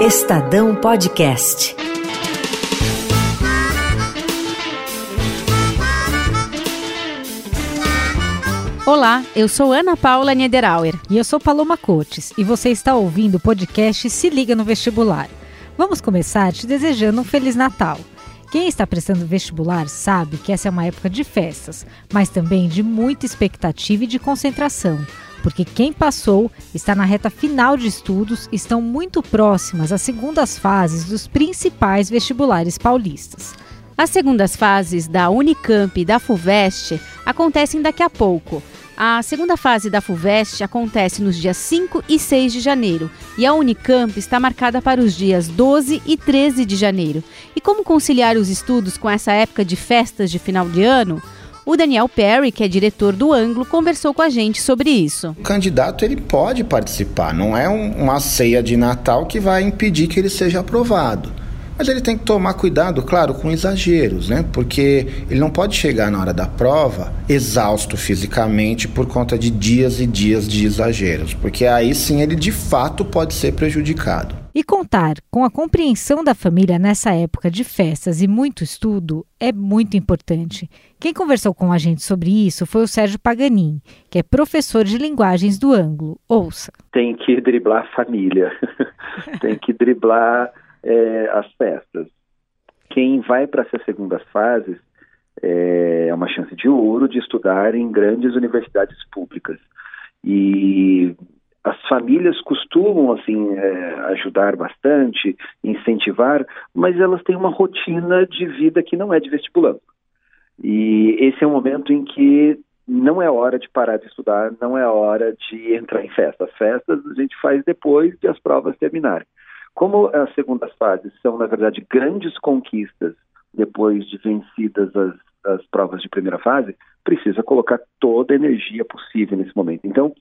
Estadão Podcast. Olá, eu sou Ana Paula Niederauer. E eu sou Paloma Cotes. E você está ouvindo o podcast Se Liga no Vestibular. Vamos começar te desejando um Feliz Natal. Quem está prestando vestibular sabe que essa é uma época de festas, mas também de muita expectativa e de concentração, porque quem passou está na reta final de estudos e estão muito próximas às segundas fases dos principais vestibulares paulistas. As segundas fases da Unicamp e da FUVEST acontecem daqui a pouco. A segunda fase da FUVEST acontece nos dias 5 e 6 de janeiro e a Unicamp está marcada para os dias 12 e 13 de janeiro. E como conciliar os estudos com essa época de festas de final de ano? O Daniel Perry, que é diretor do Anglo, conversou com a gente sobre isso. O candidato ele pode participar, não é um, uma ceia de Natal que vai impedir que ele seja aprovado. Mas ele tem que tomar cuidado, claro, com exageros, né? Porque ele não pode chegar na hora da prova exausto fisicamente por conta de dias e dias de exageros, porque aí sim ele de fato pode ser prejudicado. E contar com a compreensão da família nessa época de festas e muito estudo é muito importante. Quem conversou com a gente sobre isso foi o Sérgio Paganin, que é professor de linguagens do Ângulo. Ouça. Tem que driblar a família, tem que driblar é, as festas. Quem vai para essas segundas fases é uma chance de ouro de estudar em grandes universidades públicas. E as famílias costumam assim é, ajudar bastante, incentivar, mas elas têm uma rotina de vida que não é de vestibulando. E esse é um momento em que não é hora de parar de estudar, não é hora de entrar em festa. As festas a gente faz depois de as provas terminarem. Como as segundas fases são, na verdade, grandes conquistas depois de vencidas as, as provas de primeira fase, precisa colocar toda a energia possível nesse momento. Então,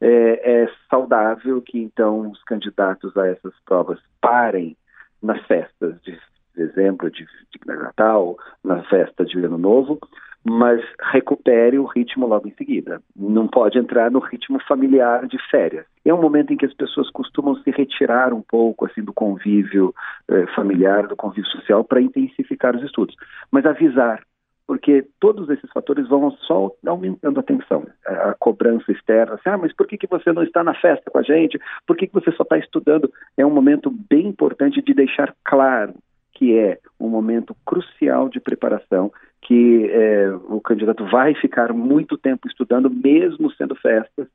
é, é saudável que, então, os candidatos a essas provas parem nas festas de dezembro, de, de Natal, na festa de Ano Novo, mas recupere o ritmo logo em seguida. Não pode entrar no ritmo familiar de férias. É um momento em que as pessoas costumam se retirar um pouco assim do convívio eh, familiar, do convívio social, para intensificar os estudos. Mas avisar, porque todos esses fatores vão só aumentando a tensão. A, cobrança externa, assim, ah, mas por que, que você não está na festa com a gente? Por que, que você só está estudando? É um momento bem importante de deixar claro que é um momento crucial de preparação que é, o candidato vai ficar muito tempo estudando, mesmo sendo festas,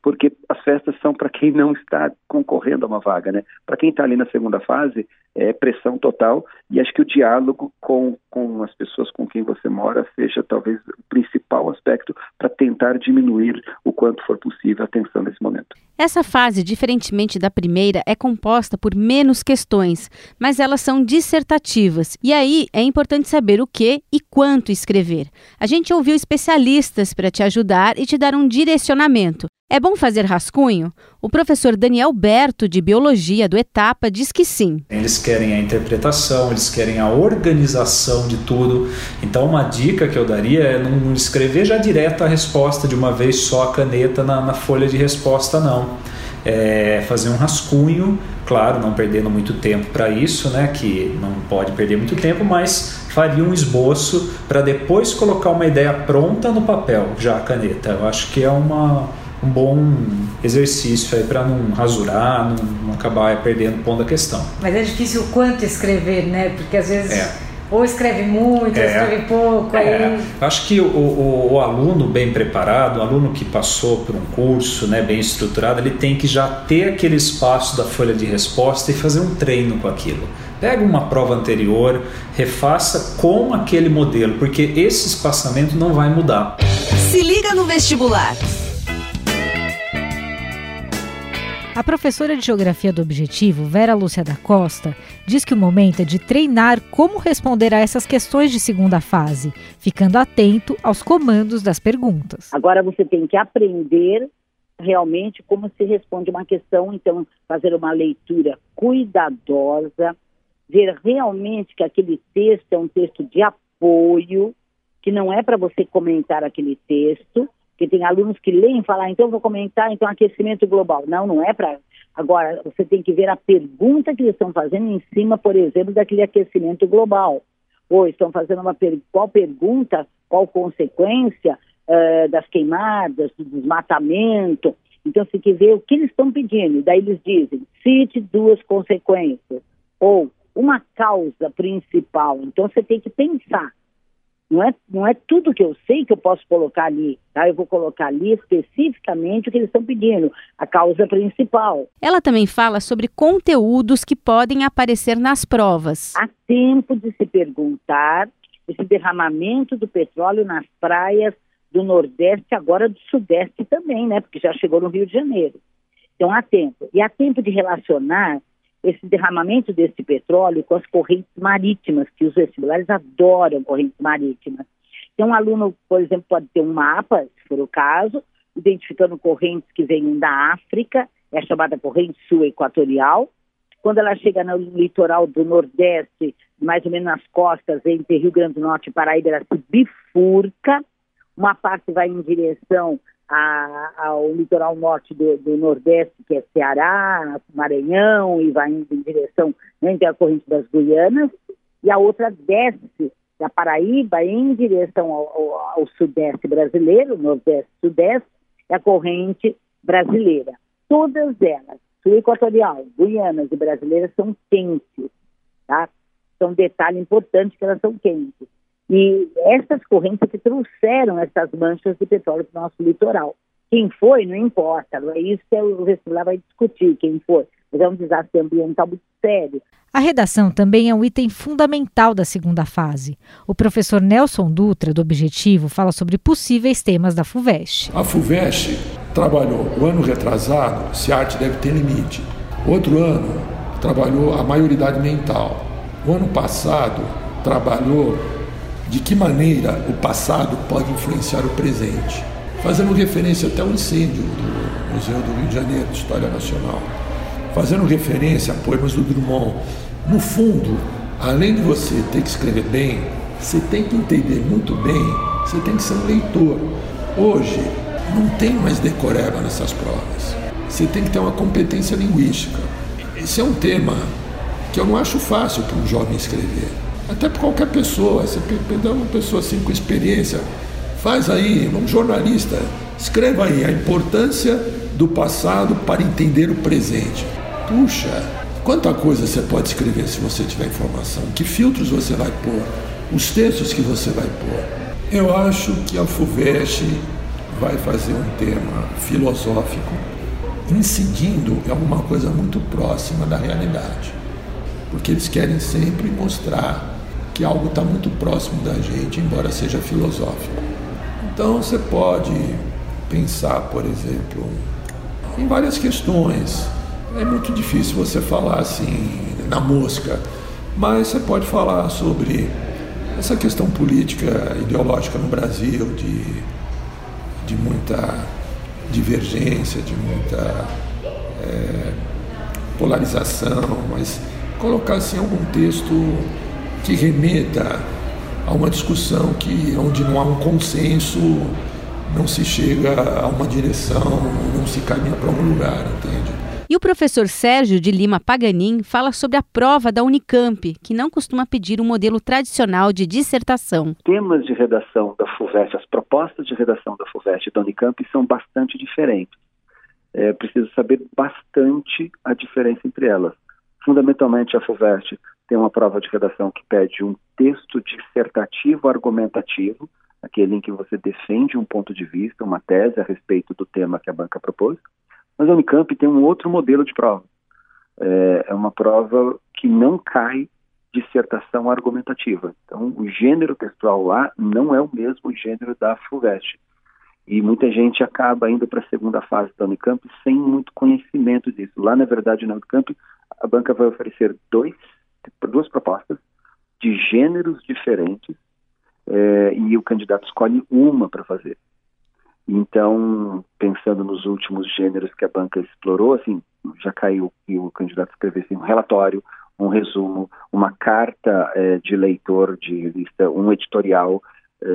porque as festas são para quem não está concorrendo a uma vaga, né? Para quem está ali na segunda fase, é pressão total e acho que o diálogo com, com as pessoas com quem você mora seja talvez o principal aspecto para tentar diminuir o quanto for possível a tensão nesse momento. Essa fase, diferentemente da primeira, é composta por menos questões, mas elas são dissertativas. E aí é importante saber o que e quanto escrever. A gente ouviu especialistas para te ajudar e te dar um direcionamento. É bom fazer rascunho? O professor Daniel Berto, de Biologia do Etapa, diz que sim. Eles querem a interpretação, eles querem a organização de tudo. Então, uma dica que eu daria é não escrever já direto a resposta de uma vez só a caneta na, na folha de resposta, não. É fazer um rascunho, claro, não perdendo muito tempo para isso, né? Que não pode perder muito tempo, mas faria um esboço para depois colocar uma ideia pronta no papel, já a caneta. Eu acho que é uma um bom exercício aí para não rasurar, não, não acabar perdendo o ponto da questão. Mas é difícil o quanto escrever, né? Porque às vezes é. ou escreve muito, é. ou escreve pouco. É. Aí... Acho que o, o, o, aluno bem preparado, o aluno que passou por um curso né, bem estruturado, ele tem que já ter aquele espaço da folha de resposta e fazer um treino com aquilo. Pega uma prova anterior, refaça com aquele modelo, porque esse espaçamento não vai mudar. Se liga no vestibular. A professora de Geografia do Objetivo, Vera Lúcia da Costa, diz que o momento é de treinar como responder a essas questões de segunda fase, ficando atento aos comandos das perguntas. Agora você tem que aprender realmente como se responde uma questão, então fazer uma leitura cuidadosa, ver realmente que aquele texto é um texto de apoio, que não é para você comentar aquele texto, que tem alunos que leem e falam, ah, então vou comentar, então aquecimento global. Não, não é para Agora, você tem que ver a pergunta que eles estão fazendo em cima, por exemplo, daquele aquecimento global. Ou estão fazendo uma per qual pergunta, qual consequência uh, das queimadas, do desmatamento. Então, você tem que ver o que eles estão pedindo. Daí eles dizem, cite duas consequências. Ou uma causa principal. Então, você tem que pensar não é, não é tudo que eu sei que eu posso colocar ali, tá? Eu vou colocar ali especificamente o que eles estão pedindo, a causa principal. Ela também fala sobre conteúdos que podem aparecer nas provas. Há tempo de se perguntar esse derramamento do petróleo nas praias do Nordeste, agora do Sudeste também, né? Porque já chegou no Rio de Janeiro. Então há tempo. E há tempo de relacionar esse derramamento desse petróleo com as correntes marítimas, que os vestibulares adoram correntes marítimas. Então, um aluno, por exemplo, pode ter um mapa, se for o caso, identificando correntes que vêm da África, é chamada corrente sul equatorial. Quando ela chega no litoral do Nordeste, mais ou menos nas costas, entre Rio Grande do Norte e Paraíba, ela se bifurca. Uma parte vai em direção a, ao litoral norte do, do, Nordeste, que é Ceará, Maranhão, e vai indo em direção né, a corrente das Guianas, e a outra desce da Paraíba em direção ao, ao, ao Sudeste brasileiro, Nordeste Sudeste, é a corrente brasileira. Todas elas, sul equatorial, Guianas e brasileiras, são quentes, tá? Um detalhe importante que elas são quentes. E essas correntes que trouxeram essas manchas de petróleo para o nosso litoral. Quem foi, não importa, não é isso que o vestibular vai discutir, quem foi. Mas é um desastre ambiental muito sério. A redação também é um item fundamental da segunda fase. O professor Nelson Dutra, do Objetivo, fala sobre possíveis temas da FUVEST. A FUVEST trabalhou o ano retrasado, se a arte deve ter limite. Outro ano, trabalhou a maioridade mental. O ano passado, trabalhou de que maneira o passado pode influenciar o presente, fazendo referência até ao incêndio do Museu do Rio de Janeiro de História Nacional, fazendo referência a poemas do Drummond. No fundo, além de você ter que escrever bem, você tem que entender muito bem, você tem que ser um leitor. Hoje, não tem mais decoreba nessas provas. Você tem que ter uma competência linguística. Esse é um tema que eu não acho fácil para um jovem escrever até para qualquer pessoa. Você pega uma pessoa assim com experiência, faz aí, um jornalista, escreva aí a importância do passado para entender o presente. Puxa, quanta coisa você pode escrever se você tiver informação? Que filtros você vai pôr? Os textos que você vai pôr? Eu acho que a FUVEST vai fazer um tema filosófico incidindo em alguma coisa muito próxima da realidade. Porque eles querem sempre mostrar que algo está muito próximo da gente, embora seja filosófico. Então você pode pensar, por exemplo, em várias questões. É muito difícil você falar assim na mosca, mas você pode falar sobre essa questão política, ideológica no Brasil, de, de muita divergência, de muita é, polarização, mas colocar assim algum texto que remeta a uma discussão que onde não há um consenso, não se chega a uma direção, não se caminha para algum lugar, entende? E o professor Sérgio de Lima Paganin fala sobre a prova da Unicamp, que não costuma pedir um modelo tradicional de dissertação. Temas de redação da FUVEST, as propostas de redação da FUVEST e da Unicamp são bastante diferentes. É preciso saber bastante a diferença entre elas. Fundamentalmente, a FUVEST tem uma prova de redação que pede um texto dissertativo argumentativo, aquele em que você defende um ponto de vista, uma tese a respeito do tema que a banca propôs. Mas a Unicamp tem um outro modelo de prova. É, é uma prova que não cai dissertação argumentativa. Então, o gênero textual lá não é o mesmo gênero da FUVEST. E muita gente acaba indo para a segunda fase da Unicamp sem muito conhecimento disso. Lá, na verdade, na Unicamp, a banca vai oferecer dois duas propostas de gêneros diferentes é, e o candidato escolhe uma para fazer. Então, pensando nos últimos gêneros que a banca explorou, assim, já caiu que o candidato escrevesse um relatório, um resumo, uma carta é, de leitor de revista, um editorial, é,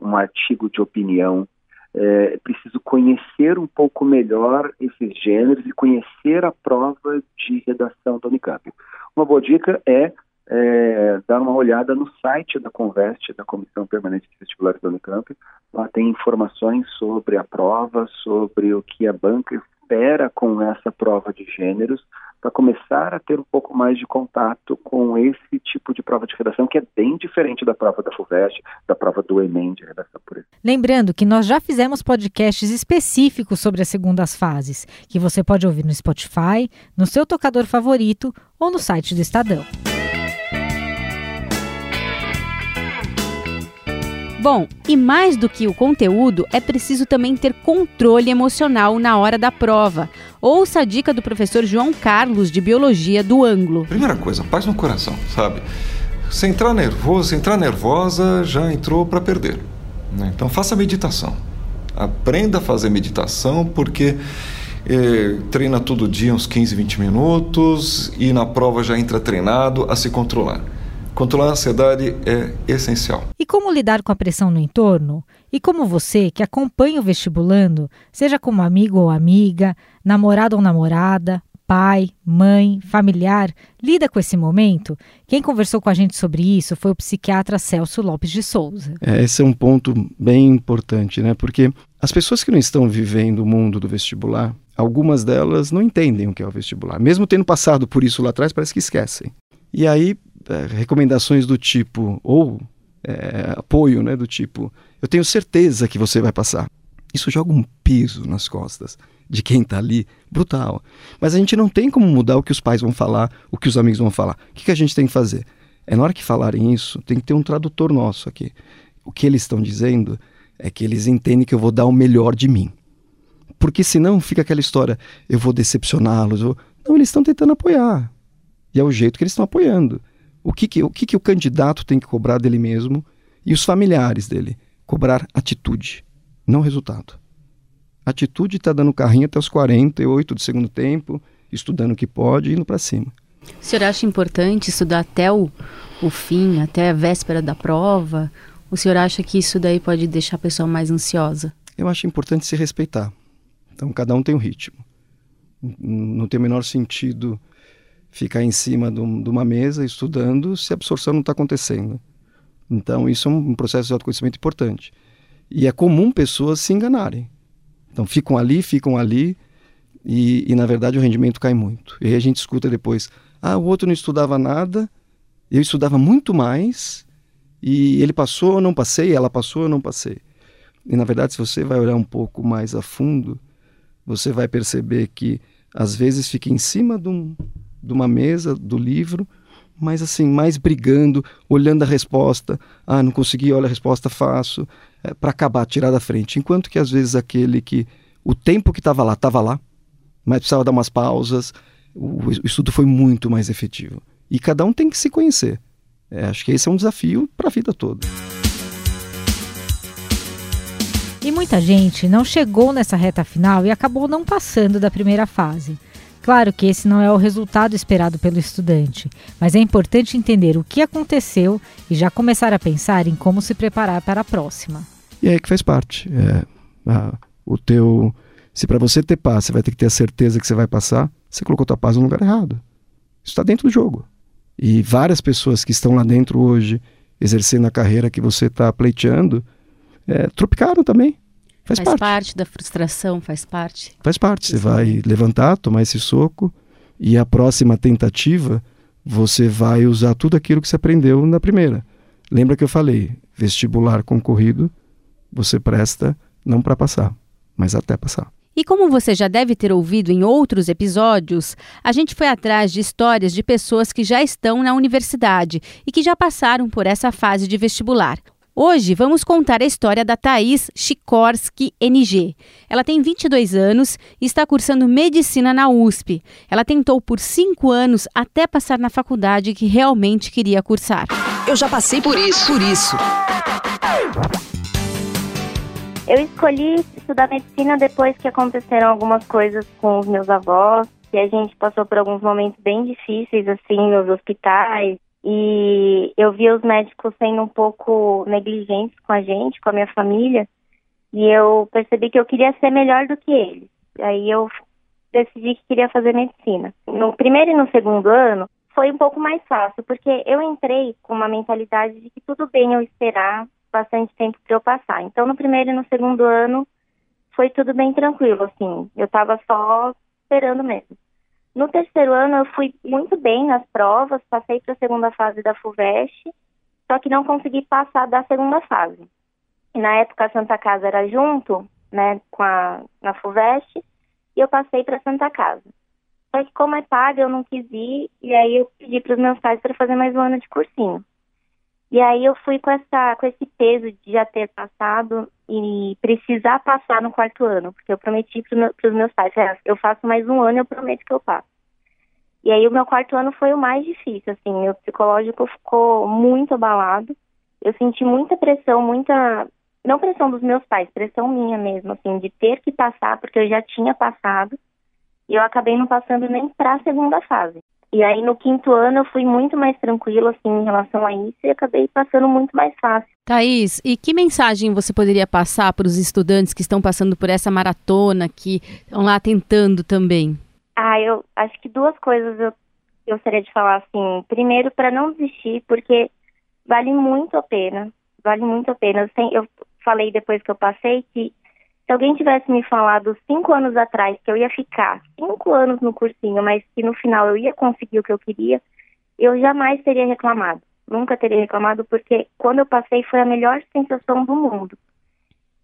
um artigo de opinião, é preciso conhecer um pouco melhor esses gêneros e conhecer a prova de redação da Unicamp. Uma boa dica é, é dar uma olhada no site da Conveste, da Comissão Permanente de Vestibulares da Unicamp. Lá tem informações sobre a prova, sobre o que a banca espera com essa prova de gêneros, para começar a ter um pouco mais de contato com esse tipo de prova de redação, que é bem diferente da prova da FUVEST, da prova do Enem de redação, por exemplo. Lembrando que nós já fizemos podcasts específicos sobre as segundas fases, que você pode ouvir no Spotify, no seu tocador favorito ou no site do Estadão. Bom, e mais do que o conteúdo, é preciso também ter controle emocional na hora da prova. Ouça a dica do professor João Carlos, de Biologia, do Ângulo. Primeira coisa, paz no coração, sabe? Se entrar nervoso, se entrar nervosa, já entrou para perder. Né? Então faça meditação. Aprenda a fazer meditação, porque eh, treina todo dia uns 15, 20 minutos e na prova já entra treinado a se controlar. Controlar a ansiedade é essencial. E como lidar com a pressão no entorno? E como você, que acompanha o vestibulando, seja como amigo ou amiga, namorado ou namorada, pai, mãe, familiar, lida com esse momento? Quem conversou com a gente sobre isso foi o psiquiatra Celso Lopes de Souza. É, esse é um ponto bem importante, né? Porque as pessoas que não estão vivendo o mundo do vestibular, algumas delas não entendem o que é o vestibular. Mesmo tendo passado por isso lá atrás, parece que esquecem. E aí recomendações do tipo, ou é, apoio, né, do tipo, eu tenho certeza que você vai passar. Isso joga um peso nas costas de quem está ali, brutal. Mas a gente não tem como mudar o que os pais vão falar, o que os amigos vão falar. O que, que a gente tem que fazer? É na hora que falarem isso, tem que ter um tradutor nosso aqui. O que eles estão dizendo é que eles entendem que eu vou dar o melhor de mim. Porque senão fica aquela história, eu vou decepcioná-los. Vou... Não, eles estão tentando apoiar. E é o jeito que eles estão apoiando. O que, que, o que, que o candidato tem que cobrar dele mesmo e os familiares dele? Cobrar atitude, não resultado. Atitude está dando carrinho até os 48 do segundo tempo, estudando o que pode e indo para cima. O senhor acha importante estudar até o, o fim, até a véspera da prova? O senhor acha que isso daí pode deixar a pessoa mais ansiosa? Eu acho importante se respeitar. Então, cada um tem um ritmo. Não tem o menor sentido ficar em cima de, uma mesa estudando se a absorção não está acontecendo. Então, isso é um processo de autoconhecimento importante. E é comum pessoas se enganarem. Então, ficam ali, ficam ali, e, e, na verdade o rendimento cai muito. E aí a gente escuta depois: ah, o outro não estudava nada, eu estudava muito mais, e ele passou, eu não passei, ela passou, eu não passei. E na verdade, se você vai olhar um pouco mais a fundo, você vai perceber que às vezes fica em cima de um, de uma mesa, do livro, mas assim, mais brigando, olhando a resposta. Ah, não consegui, olha a resposta, faço. É, para acabar, tirar da frente. Enquanto que às vezes aquele que o tempo que estava lá, estava lá, mas precisava dar umas pausas, o, o, estudo foi muito mais efetivo. E cada um tem que se conhecer. É, acho que esse é um desafio para a vida toda. E muita gente não chegou nessa reta final e acabou não passando da primeira fase. Claro que esse não é o resultado esperado pelo estudante, mas é importante entender o que aconteceu e já começar a pensar em como se preparar para a próxima. E é aí que faz parte. É, a, o teu, se para você ter paz, você vai ter que ter a certeza que você vai passar, você colocou tua paz no lugar errado. Isso está dentro do jogo. E várias pessoas que estão lá dentro hoje, exercendo a carreira que você está pleiteando, é, tropicaram também. Faz, faz parte. parte. da frustração, faz parte. Faz parte. Você vai levantar, tomar esse soco e a próxima tentativa você vai usar tudo aquilo que você aprendeu na primeira. Lembra que eu falei, vestibular concorrido, você presta não para passar, mas até passar. E como você já deve ter ouvido em outros episódios, a gente foi atrás de histórias de pessoas que já estão na universidade e que já passaram por essa fase de vestibular. Hoje vamos contar a história da Thaís Chikorsky NG. Ela tem 22 anos e está cursando medicina na USP. Ela tentou por cinco anos até passar na faculdade que realmente queria cursar. Eu já passei por isso, por isso. Eu escolhi estudar medicina depois que aconteceram algumas coisas com os meus avós e a gente passou por alguns momentos bem difíceis assim nos hospitais e eu via os médicos sendo um pouco negligentes com a gente, com a minha família. E eu percebi que eu queria ser melhor do que eles. Aí eu decidi que queria fazer medicina. No primeiro e no segundo ano, foi um pouco mais fácil, porque eu entrei com uma mentalidade de que tudo bem eu esperar bastante tempo para eu passar. Então, no primeiro e no segundo ano, foi tudo bem tranquilo, assim. Eu estava só esperando mesmo. No terceiro ano, eu fui muito bem nas provas, passei para a segunda fase da FUVEST, só que não consegui passar da segunda fase. E na época, a Santa Casa era junto, né, com a na FUVEST, e eu passei para Santa Casa. Só que como é paga, eu não quis ir, e aí eu pedi para os meus pais para fazer mais um ano de cursinho. E aí eu fui com, essa, com esse peso de já ter passado e precisar passar no quarto ano, porque eu prometi para os meus pais, eu faço mais um ano, eu prometo que eu passo. E aí o meu quarto ano foi o mais difícil, assim, meu psicológico ficou muito abalado. Eu senti muita pressão, muita não pressão dos meus pais, pressão minha mesmo, assim, de ter que passar, porque eu já tinha passado, e eu acabei não passando nem para a segunda fase. E aí no quinto ano eu fui muito mais tranquila assim em relação a isso e acabei passando muito mais fácil. Thaís, e que mensagem você poderia passar para os estudantes que estão passando por essa maratona, que estão lá tentando também? Ah, eu acho que duas coisas eu gostaria de falar assim. Primeiro, para não desistir, porque vale muito a pena. Vale muito a pena. Eu falei depois que eu passei que se alguém tivesse me falado cinco anos atrás que eu ia ficar cinco anos no cursinho, mas que no final eu ia conseguir o que eu queria, eu jamais teria reclamado. Nunca teria reclamado, porque quando eu passei foi a melhor sensação do mundo.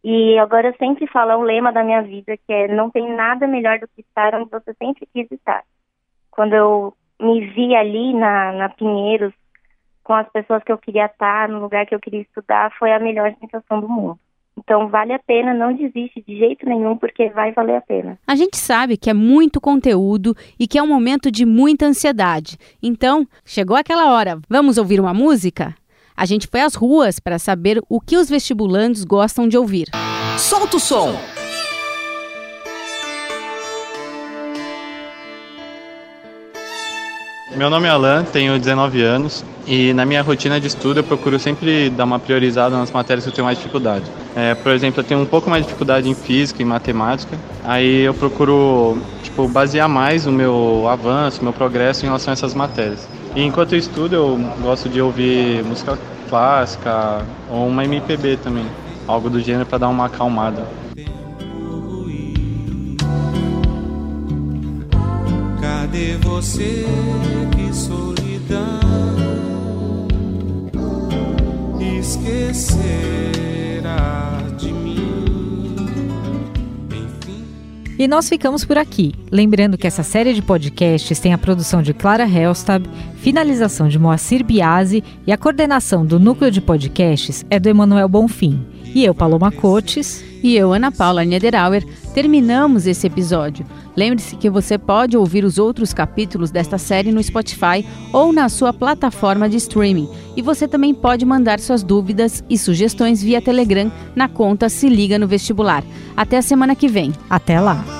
E agora eu sempre falo, é um lema da minha vida, que é não tem nada melhor do que estar onde você sempre quis estar. Quando eu me vi ali na, na Pinheiros, com as pessoas que eu queria estar, no lugar que eu queria estudar, foi a melhor sensação do mundo. Então vale a pena, não desiste de jeito nenhum, porque vai valer a pena. A gente sabe que é muito conteúdo e que é um momento de muita ansiedade. Então, chegou aquela hora. Vamos ouvir uma música? A gente foi às ruas para saber o que os vestibulantes gostam de ouvir. Solta o som! Meu nome é Alan, tenho 19 anos e na minha rotina de estudo eu procuro sempre dar uma priorizada nas matérias que eu tenho mais dificuldade. É, por exemplo, eu tenho um pouco mais de dificuldade em física e matemática, aí eu procuro tipo, basear mais o meu avanço, o meu progresso em relação a essas matérias. E enquanto eu estudo, eu gosto de ouvir música clássica ou uma MPB também, algo do gênero para dar uma acalmada. Cadê você? Que solidão esquecerá de mim. Enfim. E nós ficamos por aqui. Lembrando que essa série de podcasts tem a produção de Clara Helstab, finalização de Moacir Biasi e a coordenação do núcleo de podcasts é do Emanuel Bonfim. E eu, Paloma Cotes. E eu, Ana Paula Niederauer, terminamos esse episódio. Lembre-se que você pode ouvir os outros capítulos desta série no Spotify ou na sua plataforma de streaming. E você também pode mandar suas dúvidas e sugestões via Telegram na conta Se Liga no Vestibular. Até a semana que vem. Até lá!